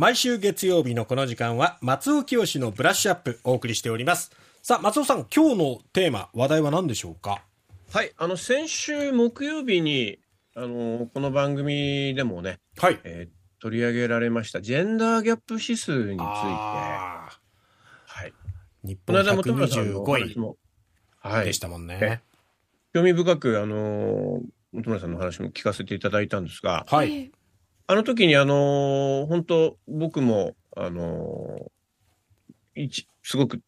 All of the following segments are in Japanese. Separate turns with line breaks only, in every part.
毎週月曜日のこの時間は松尾清のブラッシュアップお送りしております。さあ松尾さん今日のテーマ話題は何でしょうか？
はいあの先週木曜日にあのこの番組でもね、
はい。
えー取り上げられましたジェンダーギャップ指数について。
あ
はい。
ー日
こ
本
の間も田村さんのお
125位
はい。
でしたもんね、
え興味深くあの本村さんの話も聞かせていただいたんですが
はい、
あの時にあの本当僕もあの一すごく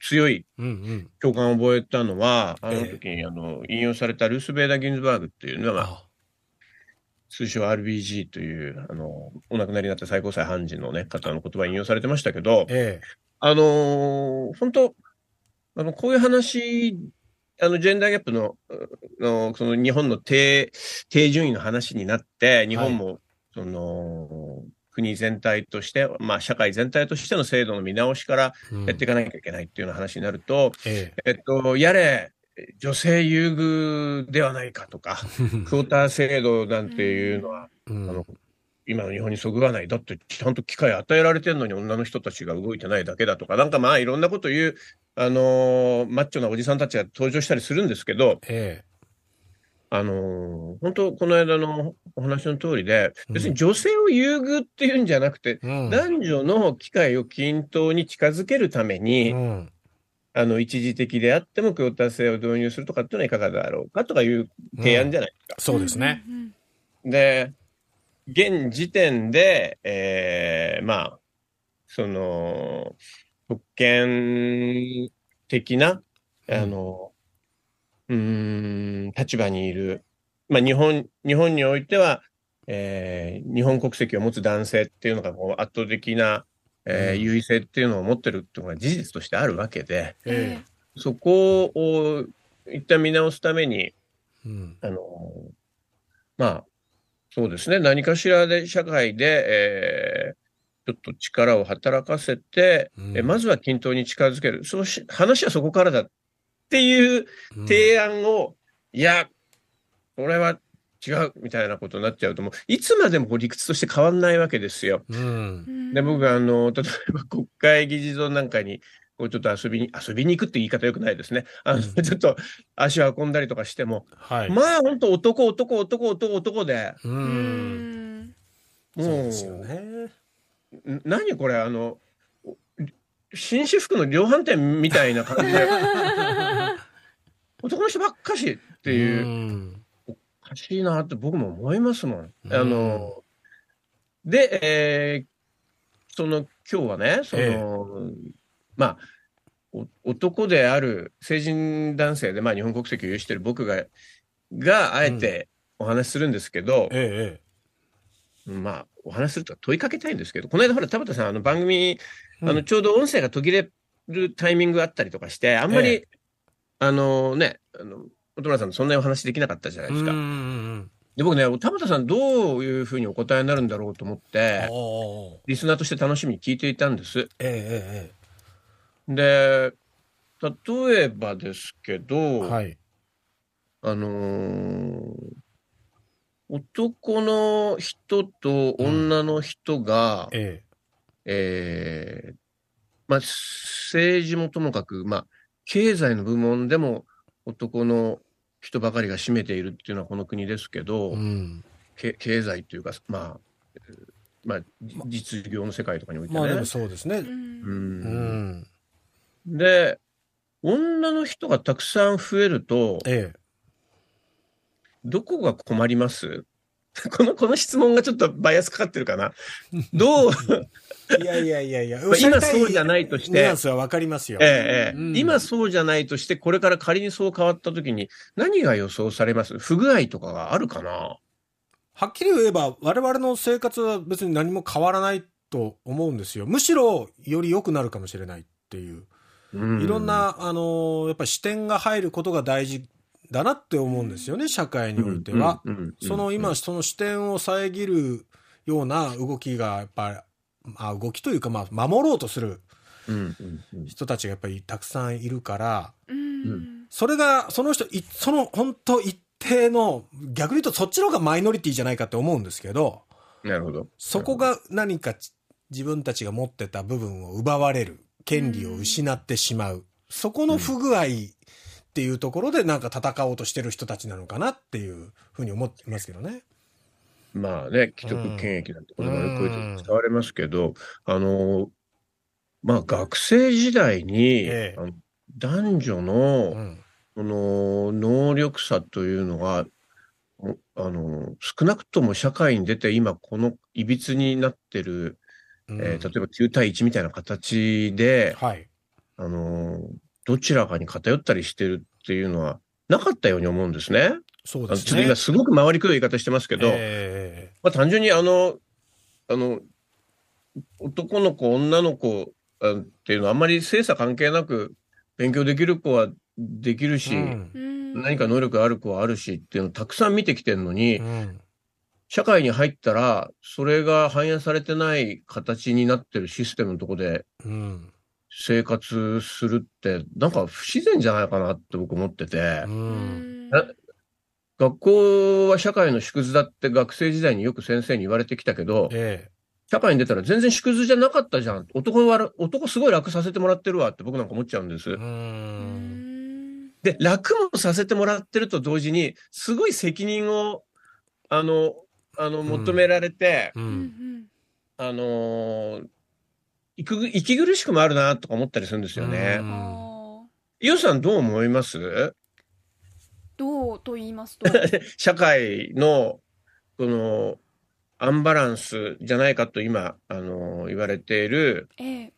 強い
うんうん。
共感を覚えたのは、あの
ええ
時にあの引用されたルース・ベーダー・ギンズバーグっていうのは、まあ、
あ。
通称 RBG というあのお亡くなりになった最高裁判事の、ね、方の言葉を引用されてましたけど、
え
あのー本当あの、こういう話、あのジェンダーギャップののその日本の低低順位の話になって、日本も、その国全体として、まあ、社会全体としての制度の見直しから
えうん。
やっていかなきゃいけないっていうような話になると、
え
え。っと、やれ、女性優遇ではないかとか、
え
クォーター制度なんていうのは、
うん。
あの今の日本にそぐわない。だって、ちゃんと機会与えられてるのに女の人たちが動いてないだけだとか、なんかまあ、いろんなこと言う、あのーマッチョなおじさんたちが登場したりするんですけど、
え
あのー本当、この間のお話の通りで、
うん。
別に女性を優遇っていうんじゃなくて、
えうん。
男女の機会を均等に近づけるために、
うん。
あの、一時的であってもクオーター制を導入するとかっていうのはいかがだろうかとかいう提案じゃないですか。
そうですね。
で、現時点で、えーまあ、その、特権的な、
うん。
あの、うーん、立場にいる、まあ、日本、日本においては、えー日本国籍を持つ男性っていうのがこう圧倒的な、えー
うん。
優位性っていうのを持ってるっていうのが事実としてあるわけで、
え
そこを一旦見直すために、
えうん。
あの、まあ、そうですね。何かしらで社会で、えーちょっと力を働かせて、
うん。
えまずは均等に近づける。そうし、話はそこからだ。っていう
うん
提案を、いや、これは違うみたいなことになっちゃうと、もういつまでもこう理屈として変わんないわけですよ。
うん
で、僕はあの、例えば国会議事堂なんかに、こうちょっと遊びに、遊びに行くって言い方よくないですね。あの、
うん
ちょっと足を運んだりとかしても、
はい。
まあ本当男、男、男、男、男で、
う。
うんん。
そう
もう、
ですよね。
ん何これ、あの、お紳士服の量販店みたいな感じで、男の人ばっかしっていう、
ん。
おかしいなって僕も思いますもん。
うん。
あの、で、えーその今日はね、その、
え
まあ、お男である成人男性で、まあ、日本国籍を有している僕が、があえてお話しするんですけど、
ええ
まあ、お話しするとは問いかけたいんですけど、この間ほら、田畑さん、あの番組、
ええ。
あの、ちょうど音声が途切れるタイミングがあったりとかして、あんまり、
え
あのね、あの、音村さんとそんなにお話できなかったじゃないですか。
うんうん
で、僕ね、田畑さんどういうふうにお答えになるんだろうと思っ
うん。
て、リスナーとして楽しみに聞いていたんです。
ええ
で、例えばですけど、
えええ。はい。
あのー男の人と女の人が、
え
えーまあ、政治もともかく、まあ、経済の部門でも男の人ばかりが占めているっていうのはこの国ですけど、
え。うん。
け経済というか、まあ、えーまあ、じ実業の世界とかにおいてね。
まあでもそうですね。
う
うんん。
で、女の人がたくさん増えると、
ええ。
どこが困ります？この、この質問がちょっとバイアスかかってるかな？どう、
いやいやいやいや。
まあ今そうじゃないとして
ニュアンスはわかりますよ。
ええ今そうじゃないとして、これから仮にそう変わったときに、何が予想されます？不具合とかがあるかな？
はっきり言えば、我々の生活は別に何も変わらないと思うんですよ。むしろ、より良くなるかもしれないっていう。いろん、な、あの、やっぱり視点が入ることが大事だなって思うんですよね、社会においては。その今、その視点を遮るような動きが、やっぱり、あ動きというか、まあ、守ろうとする人たちがやっぱりたくさんいるから、
うん。
それが、その人、いその本当一定の、逆に言うとそっちの方がマイノリティじゃないかって思うんですけど、
なるほど。
そこが何かち自分たちが持ってた部分を奪われる、権利を失ってしまう。そこの不具合っていうところでなんか戦おうとしてる人たちなのかなっていうふうに思ってますけどね。
まあね、既得権益なんて言葉でこういう使われますけど、あの、まあ学生時代に、
ええ
男女
う
の、
ん。
この能力差というのが、おあの、少なくとも社会に出て今このいびつになってる、
うん
えー例えば9対1みたいな形で、
はい。
あの、どちらかに偏ったりしてるっていうのはなかったように思うんですね。
そうですね。
ちょっと今すごく回りくどい言い方してますけど、
え
まあ単純にあの、あの、男の子、女の子あっていうのはあんまり性差関係なく勉強できる子はできる
え
し、
うん
うん
何か能力ある子はあるしっていうのをたくさん見てきてるのに、
うん
社会に入ったら、それが反映されてない形になってるシステムのとこで
うん。
生活するって、なんか不自然じゃないかなって僕思ってて。学校は社会の縮図だって学生時代によく先生に言われてきたけど、
え
社会に出たら全然縮図じゃなかったじゃん。男は、男すごい楽させてもらってるわって僕なんか思っちゃうんです。で、楽もさせてもらってると同時に、すごい責任を、あの、あの、
ん。
求められて、
う。
うんん。
あのー息ぐ息苦しくもあるなとか思ったりするんですよ
う
ね。
うん。
ん
あー
伊代さんどう思います？
どうと言いますと？
社会の、この、アンバランスじゃないかと今、あのー言われている、
ええ。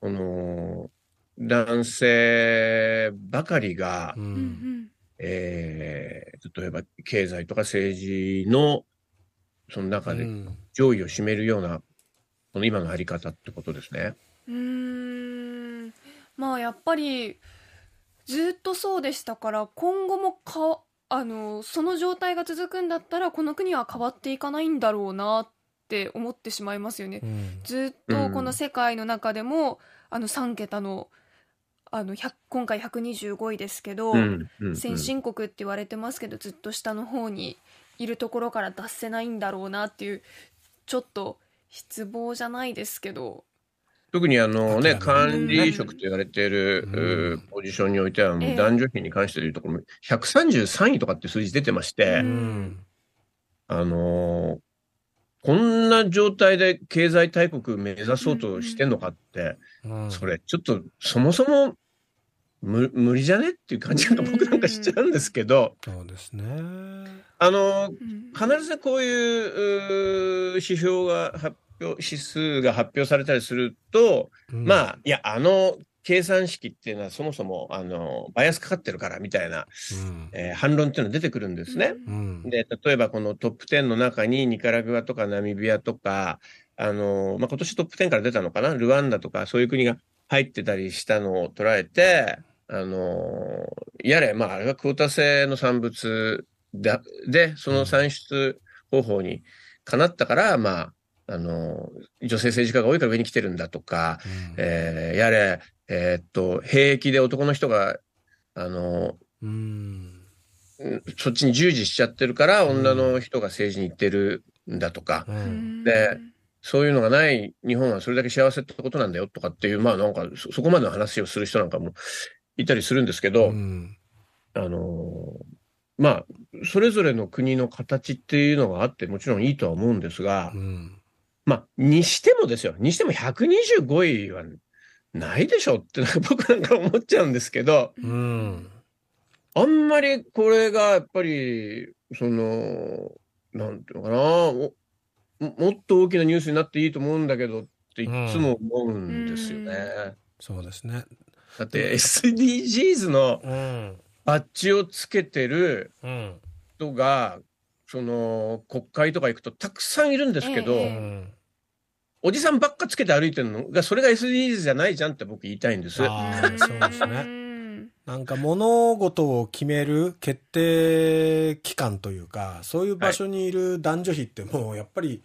この、男性ばかりが、
う。
うんん。
えー例えば経済とか政治の、その中で
うん。
上位を占めるような、この今のあり方ってことですね。
うんうーんまあやっぱりずっとそうでしたから今後もかあのその状態が続くんだったらこの国は変わっていかないんだろうなって思ってしまいますよね
う。ん
ずっとこの世界の中でも、あの3桁のあの100今回125位ですけど、
うんうんうん
先進国って言われてますけどずっと下の方にいるところから脱せないんだろうなっていうちょっと失望じゃないですけど。
特にあのね、管理職と言われている、ポジションにおいては、
ええ。
男女比に関して言うところ、133位とかって数字出てまして。あのーこんな状態で経済大国目指そうとしてんのかって、
うん。
それちょっとそもそも無無理じゃねっていう感じが僕なんかしちゃうんですけど、
そうですね。
あの必ずこういう指標が発表、指数が発表されたりすると、ま
あ、
あ、いや、あの計算式っていうのはそもそも、あの、バイアスかかってるからみたいな、
うん。
えー反論っていうのが出てくるんですね。
うん。
で、例えばこのトップ10の中にニカラグアとかナミビアとか、あの、まあ、今年トップ10から出たのかな？ルワンダとかそういう国が入ってたりしたのを捉えて、あの、やれ、まあ、あれはクオータ制の産物だ、で、その算出方法にかなったから、まあ、あの、女性政治家が多いから上に来てるんだとか、
うん。
えーやれ、えーっと、兵役で男の人が、あの、
うん。
うんそっちに従事しちゃってるから、
うん
女の人が政治に行ってるんだとか、
う。
うん。ん
でそういうのがない日本はそれだけ幸せってことなんだよとかっていう、まあなんかそ、そこまでの話をする人なんかもいたりするんですけど、
うん。
あのーまあ、それぞれの国の形っていうのがあって、もちろんいいとは思うんですが、
うん。
まあ、にしてもですよ、にしても125位はないでしょって 僕なんか思っちゃうんですけど、
うん。
あんまりこれがやっぱり、その、なんていうのかな、おももっと大きなニュースになっていいと思うんだけどっていつも思うんですよね。
そうですね。
だって SDGs の
うん。
バッジをつけてる
うん。
人が、その国会とか行くとたくさんいるんですけど、
ええ
うん
おじさんばっかつけて歩いてるの？が、それが SDGs じゃないじゃんって僕言いたいんです。
ああ、そうですね。
ね
なんか物事を決める決定機関というか、そういう場所にいる男女比ってもうやっぱり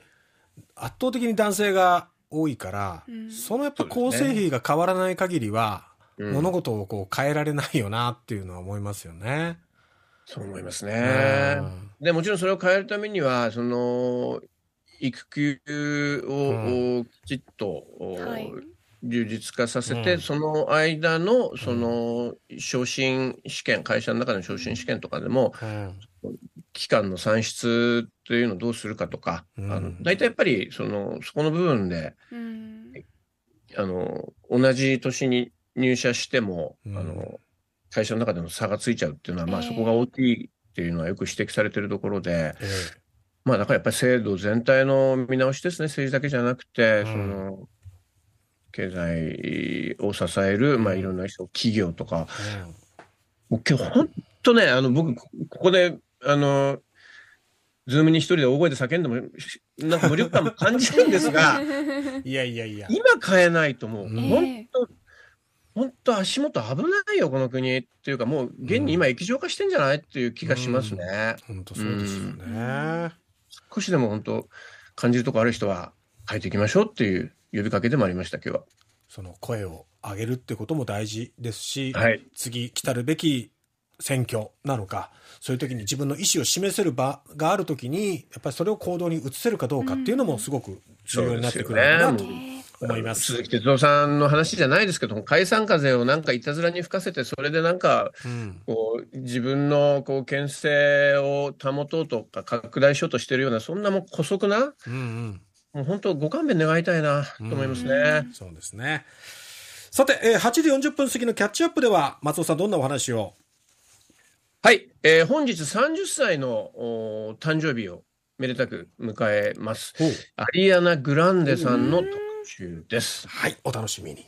圧倒的に男性が多いから、
うん
そのやっぱ構成比が変わらない限りは、
うん
物事をこう変えられないよなっていうのは思いますよね。
そう思います
う
ね。
ん。
で、もちろんそれを変えるためには、その、育休を、きちっと、
はい。
充実化させて、
うん。
その間のその昇進試験、会社の中の昇進試験とかでも、
うん。
期間の算出というのをどうするかとか、
うん。
あの大体やっぱりそのそこの部分で
うん。
あの同じ年に入社しても、
うん。
あの会社の中での差がついちゃうっていうのは、まあ、
ええ。
そこが大きいっていうのはよく指摘されてるところで、
え
まあ、だからやっぱり制度全体の見直しですね、政治だけじゃなくて、
うん。
その経済を支える、まあ、いろんな人、企業とか、もう今日本当ね、あの僕、こここで、あの、ズームに一人で大声で叫んでも、なんか無力感も感じるんですが、
え いやいやいや。
今変えないともう、
うん。
本当、本当足元危ないよ、この国っていうか、もう現に今液状化してんじゃないっていう気がしますね。
本当そうですよね。
少しでも本当、感じるとこある人は変えていきましょうっていう呼びかけでもありました、今日は。
その声を上げるってことも大事ですし、
はい。
次来たるべき選挙なのか、そういう時に自分の意思を示せる場がある時に、やっぱりそれを行動に移せるかどうかっていうのもすごく重要になってくるのかなと
そうですよ
ね
思います。
鈴木哲夫さんの話じゃないですけども、解散風をなんかいたずらに吹かせて、それでなんか、
うん
こう自分のこう権勢を保とうとか拡大しようとしてるような、そんなもう姑息な、
うんうん
もう本当、ご勘弁願いたいなと思いますね。
そうですね。さて、えー8時40分過ぎのキャッチアップでは、松尾さんどんなお話を？
はい、えー本日30歳のお誕生日をめでたく迎えます。アリアナ・グランデさんの特集です。
はい、お楽しみに。